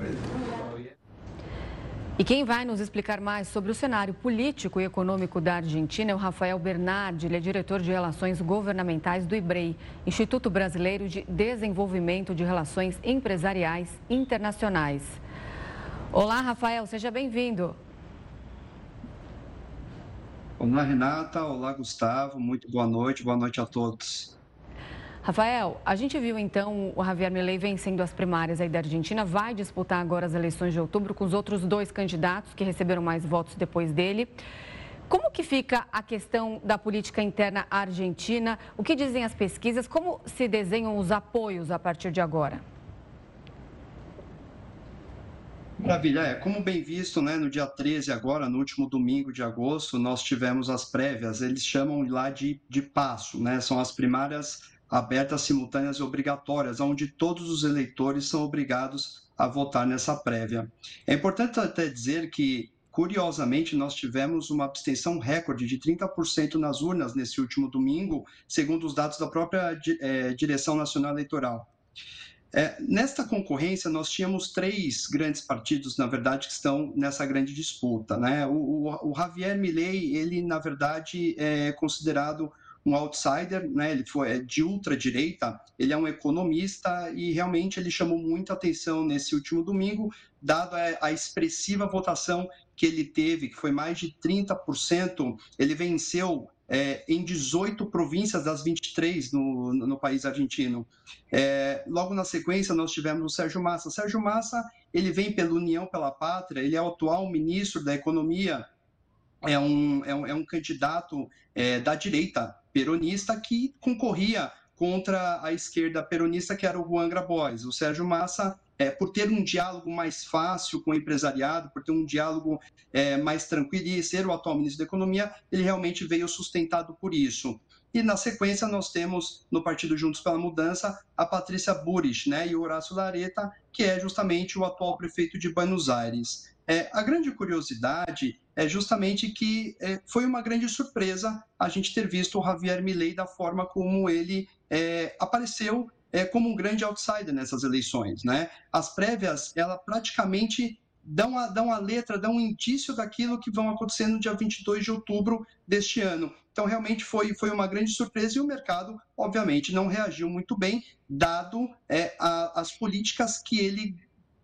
E quem vai nos explicar mais sobre o cenário político e econômico da Argentina é o Rafael Bernardi, ele é diretor de Relações Governamentais do IBREI, Instituto Brasileiro de Desenvolvimento de Relações Empresariais Internacionais. Olá, Rafael, seja bem-vindo. Olá, Renata. Olá, Gustavo. Muito boa noite. Boa noite a todos. Rafael, a gente viu então o Javier Milei vencendo as primárias aí da Argentina, vai disputar agora as eleições de outubro com os outros dois candidatos que receberam mais votos depois dele. Como que fica a questão da política interna argentina? O que dizem as pesquisas? Como se desenham os apoios a partir de agora? Maravilha, é, como bem visto, né, no dia 13 agora, no último domingo de agosto, nós tivemos as prévias, eles chamam lá de, de passo, né, são as primárias abertas, simultâneas e obrigatórias, onde todos os eleitores são obrigados a votar nessa prévia. É importante até dizer que, curiosamente, nós tivemos uma abstenção recorde de 30% nas urnas nesse último domingo, segundo os dados da própria é, Direção Nacional Eleitoral. É, nesta concorrência, nós tínhamos três grandes partidos, na verdade, que estão nessa grande disputa. Né? O, o, o Javier Milei, ele, na verdade, é considerado um outsider, né? ele foi é de ultradireita, ele é um economista e realmente ele chamou muita atenção nesse último domingo, dado a, expressiva votação que ele teve, que foi mais de 30%, ele venceu é, em 18 províncias das 23 no, no, no país argentino. É, logo na sequência, nós tivemos o Sérgio Massa. Sérgio Massa, ele vem pela União pela Pátria, ele é o atual ministro da Economia, é um, é um, é um candidato é, da direita peronista que concorria contra a esquerda peronista, que era o Juan Grabois. O Sérgio Massa é, por ter um diálogo mais fácil com o empresariado, por ter um diálogo é, mais tranquilo e ser o atual ministro da Economia, ele realmente veio sustentado por isso. E na sequência nós temos no Partido Juntos pela Mudança a Patrícia Burich né, e o Horácio Lareta, que é justamente o atual prefeito de Buenos Aires. É, a grande curiosidade é justamente que é, foi uma grande surpresa a gente ter visto o Javier Milei da forma como ele é, apareceu é, como um grande outsider nessas eleições. Né? As prévias, ela praticamente dão a, dão a letra, dão um indício daquilo que vão acontecer no dia 22 de outubro deste ano. Então, realmente foi, foi uma grande surpresa e o mercado, obviamente, não reagiu muito bem, dado é, a, as políticas que ele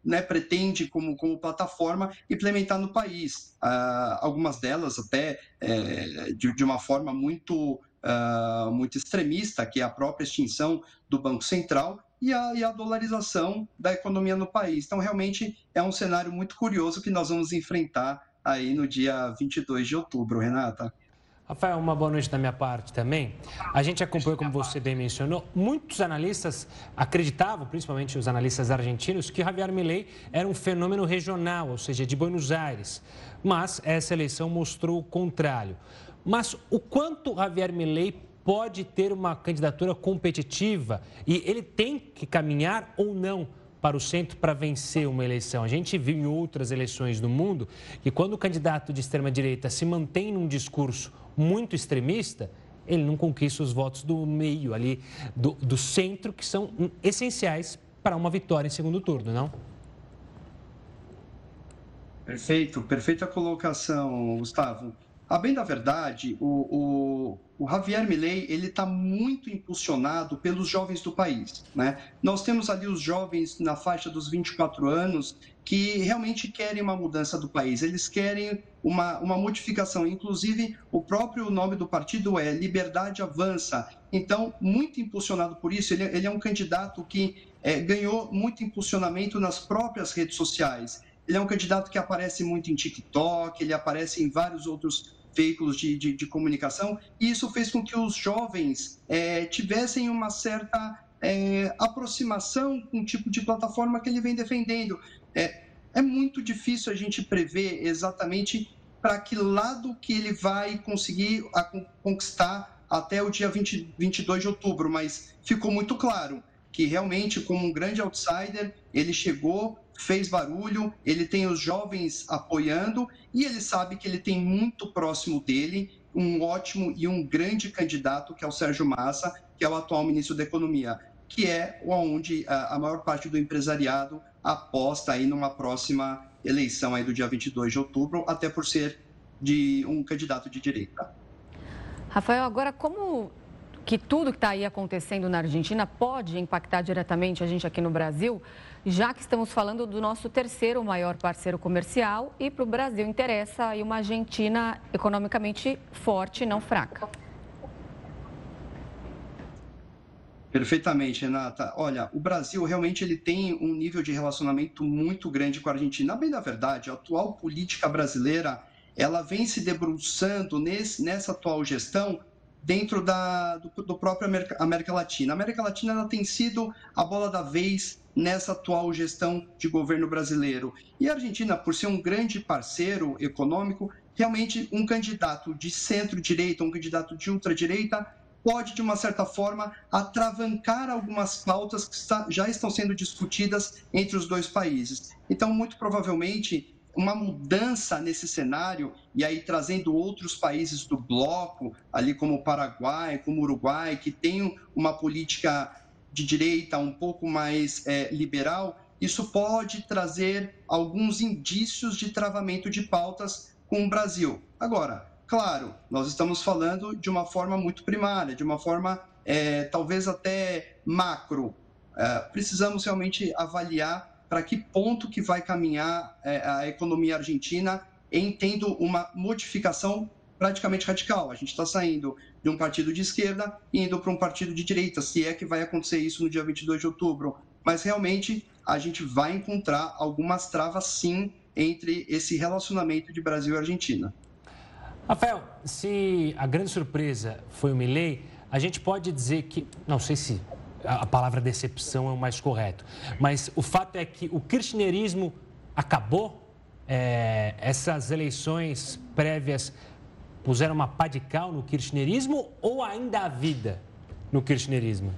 né, pretende, como, como plataforma, implementar no país. Ah, algumas delas até é, de, de uma forma muito uh, muito extremista, que é a própria extinção do Banco Central e a, e a dolarização da economia no país. Então, realmente, é um cenário muito curioso que nós vamos enfrentar aí no dia 22 de outubro, Renata. Rafael, uma boa noite da minha parte também. A gente acompanhou, como você bem mencionou, muitos analistas acreditavam, principalmente os analistas argentinos, que Javier Milei era um fenômeno regional, ou seja, de Buenos Aires. Mas essa eleição mostrou o contrário. Mas o quanto Javier Milei pode ter uma candidatura competitiva e ele tem que caminhar ou não para o centro para vencer uma eleição. A gente viu em outras eleições no mundo que quando o candidato de extrema direita se mantém num discurso muito extremista, ele não conquista os votos do meio ali, do, do centro, que são essenciais para uma vitória em segundo turno, não? Perfeito, perfeita colocação, Gustavo. A bem da verdade, o, o, o Javier Milei ele está muito impulsionado pelos jovens do país. Né? Nós temos ali os jovens na faixa dos 24 anos que realmente querem uma mudança do país, eles querem uma, uma modificação. Inclusive, o próprio nome do partido é Liberdade Avança. Então, muito impulsionado por isso, ele, ele é um candidato que é, ganhou muito impulsionamento nas próprias redes sociais. Ele é um candidato que aparece muito em TikTok, ele aparece em vários outros veículos de, de, de comunicação, e isso fez com que os jovens é, tivessem uma certa é, aproximação com o tipo de plataforma que ele vem defendendo. É, é muito difícil a gente prever exatamente para que lado que ele vai conseguir a, conquistar até o dia 20, 22 de outubro, mas ficou muito claro que realmente, como um grande outsider, ele chegou fez barulho, ele tem os jovens apoiando e ele sabe que ele tem muito próximo dele um ótimo e um grande candidato, que é o Sérgio Massa, que é o atual ministro da Economia, que é onde a maior parte do empresariado aposta aí numa próxima eleição aí do dia 22 de outubro, até por ser de um candidato de direita. Rafael, agora como que tudo que está aí acontecendo na Argentina pode impactar diretamente a gente aqui no Brasil, já que estamos falando do nosso terceiro maior parceiro comercial e para o Brasil interessa aí uma Argentina economicamente forte não fraca. Perfeitamente, Renata. Olha, o Brasil realmente ele tem um nível de relacionamento muito grande com a Argentina. Bem da verdade, a atual política brasileira ela vem se debruçando nesse, nessa atual gestão dentro da, do, do próprio América, América, Latina. A América Latina ela tem sido a bola da vez nessa atual gestão de governo brasileiro. E a Argentina, por ser um grande parceiro econômico, realmente um candidato de centro-direita, um candidato de ultradireita, pode, de uma certa forma, atravancar algumas pautas que já estão sendo discutidas entre os dois países. Então, muito provavelmente, uma mudança nesse cenário, e aí trazendo outros países do bloco, ali como o Paraguai, como o Uruguai, que tem uma política de direita um pouco mais é, liberal, isso pode trazer alguns indícios de travamento de pautas com o Brasil. Agora, claro, nós estamos falando de uma forma muito primária, de uma forma é, talvez até macro. É, precisamos realmente avaliar para que ponto que vai caminhar é, a economia argentina em tendo uma modificação praticamente radical. A gente está saindo de um partido de esquerda e indo para um partido de direita, se é que vai acontecer isso no dia 22 de outubro. Mas realmente a gente vai encontrar algumas travas sim entre esse relacionamento de Brasil e Argentina. Rafael, se a grande surpresa foi o Milley, a gente pode dizer que, não sei se a palavra decepção é o mais correto, mas o fato é que o kirchnerismo acabou, é, essas eleições prévias puseram uma pá de cal no kirchnerismo ou ainda há vida no kirchnerismo?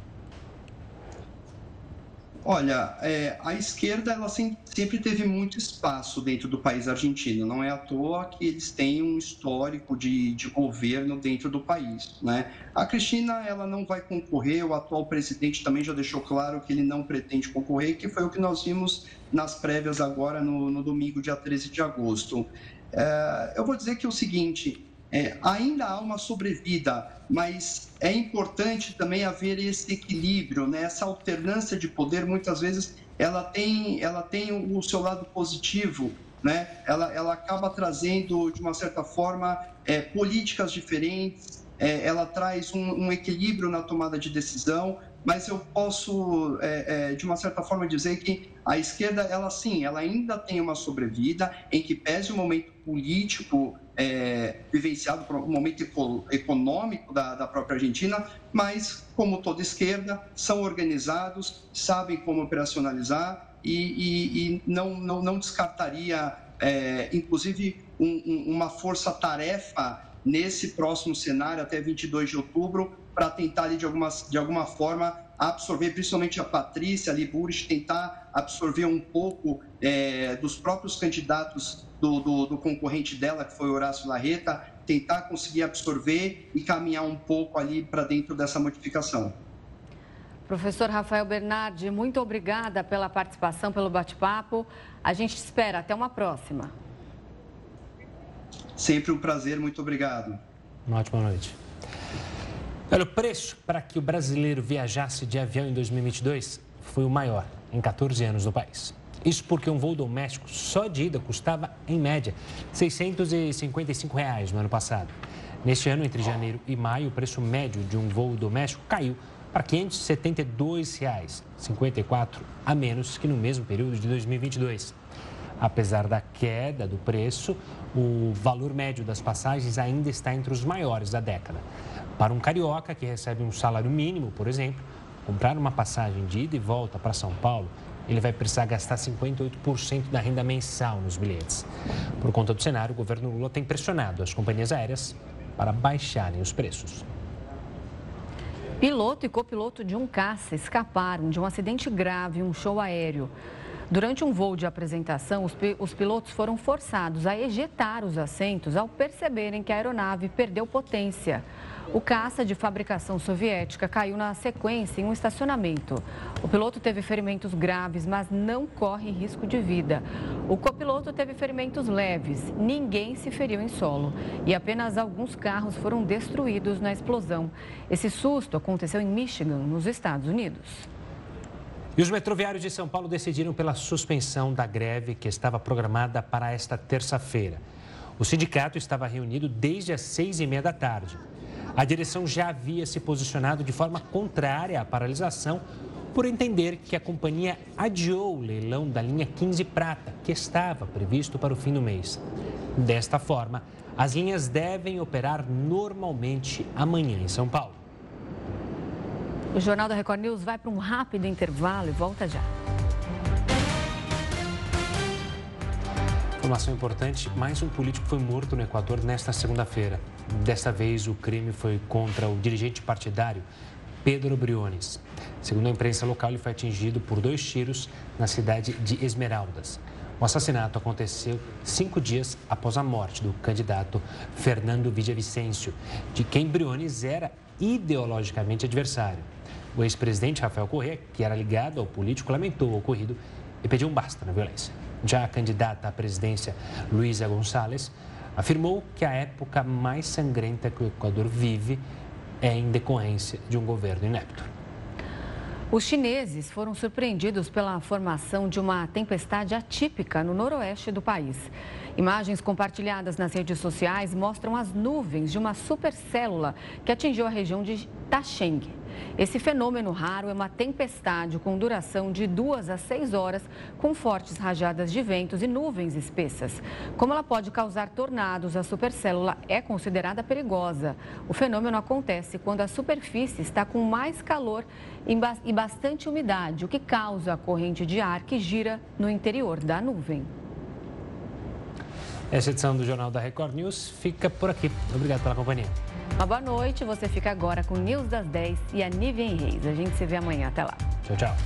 Olha, é, a esquerda ela sempre teve muito espaço dentro do país argentino. Não é à toa que eles têm um histórico de, de governo dentro do país. Né? A Cristina ela não vai concorrer. O atual presidente também já deixou claro que ele não pretende concorrer, que foi o que nós vimos nas prévias agora no, no domingo, dia 13 de agosto. É, eu vou dizer que é o seguinte: é, ainda há uma sobrevida, mas é importante também haver esse equilíbrio, né? essa alternância de poder, muitas vezes, ela tem, ela tem o seu lado positivo, né? ela, ela acaba trazendo, de uma certa forma, é, políticas diferentes, é, ela traz um, um, equilíbrio na tomada de decisão, mas eu posso, é, é, de uma certa forma, dizer que a esquerda, ela sim, ela ainda tem uma sobrevida, em que pese o momento político é, vivenciado um momento econômico da, da, própria Argentina, mas, como toda esquerda, são organizados, sabem como operacionalizar e, e, e não, não, não, descartaria, é, inclusive, um, um, uma força-tarefa nesse próximo cenário, até 22 de outubro, para tentar, de, alguma, de alguma forma, absorver, principalmente a Patrícia Liburis, tentar absorver um pouco é, dos próprios candidatos do, do, do, concorrente dela, que foi Horácio Larreta, tentar conseguir absorver e caminhar um pouco ali para dentro dessa modificação. Professor Rafael Bernardi, muito obrigada pela participação, pelo bate-papo. A gente espera. Até uma próxima. Sempre um prazer, muito obrigado. Uma ótima noite. Olha, o preço para que o brasileiro viajasse de avião em 2022 foi o maior em 14 anos no país. Isso porque um voo doméstico só de ida custava, em média, 655 reais no ano passado. Neste ano, entre janeiro e maio, o preço médio de um voo doméstico caiu para 572 reais, 54 a menos que no mesmo período de 2022. Apesar da queda do preço, o valor médio das passagens ainda está entre os maiores da década. Para um carioca que recebe um salário mínimo, por exemplo, comprar uma passagem de ida e volta para São Paulo, ele vai precisar gastar 58% da renda mensal nos bilhetes. Por conta do cenário, o governo Lula tem pressionado as companhias aéreas para baixarem os preços. Piloto e copiloto de um caça escaparam de um acidente grave em um show aéreo. Durante um voo de apresentação, os, os pilotos foram forçados a ejetar os assentos ao perceberem que a aeronave perdeu potência. O caça de fabricação soviética caiu na sequência em um estacionamento. O piloto teve ferimentos graves, mas não corre risco de vida. O copiloto teve ferimentos leves, ninguém se feriu em solo e apenas alguns carros foram destruídos na explosão. Esse susto aconteceu em Michigan, nos Estados Unidos. E os metroviários de São Paulo decidiram pela suspensão da greve que estava programada para esta terça-feira. O sindicato estava reunido desde as seis e meia da tarde. A direção já havia se posicionado de forma contrária à paralisação por entender que a companhia adiou o leilão da linha 15 Prata, que estava previsto para o fim do mês. Desta forma, as linhas devem operar normalmente amanhã em São Paulo. O Jornal da Record News vai para um rápido intervalo e volta já. Informação importante: mais um político foi morto no Equador nesta segunda-feira. Desta vez, o crime foi contra o dirigente partidário Pedro Briones. Segundo a imprensa local, ele foi atingido por dois tiros na cidade de Esmeraldas. O assassinato aconteceu cinco dias após a morte do candidato Fernando Villavicencio, de quem Briones era ideologicamente adversário. O ex-presidente Rafael Correa, que era ligado ao político, lamentou o ocorrido e pediu um basta na violência. Já a candidata à presidência, Luísa Gonçalves, afirmou que a época mais sangrenta que o Equador vive é em decorrência de um governo inepto. Os chineses foram surpreendidos pela formação de uma tempestade atípica no noroeste do país. Imagens compartilhadas nas redes sociais mostram as nuvens de uma supercélula que atingiu a região de Tacheng, esse fenômeno raro é uma tempestade com duração de duas a seis horas, com fortes rajadas de ventos e nuvens espessas. Como ela pode causar tornados, a supercélula é considerada perigosa. O fenômeno acontece quando a superfície está com mais calor e bastante umidade, o que causa a corrente de ar que gira no interior da nuvem. Essa edição do Jornal da Record News fica por aqui. Obrigado pela companhia. Uma boa noite. Você fica agora com o News das 10 e a Nívia Reis. A gente se vê amanhã. Até lá. Tchau, tchau.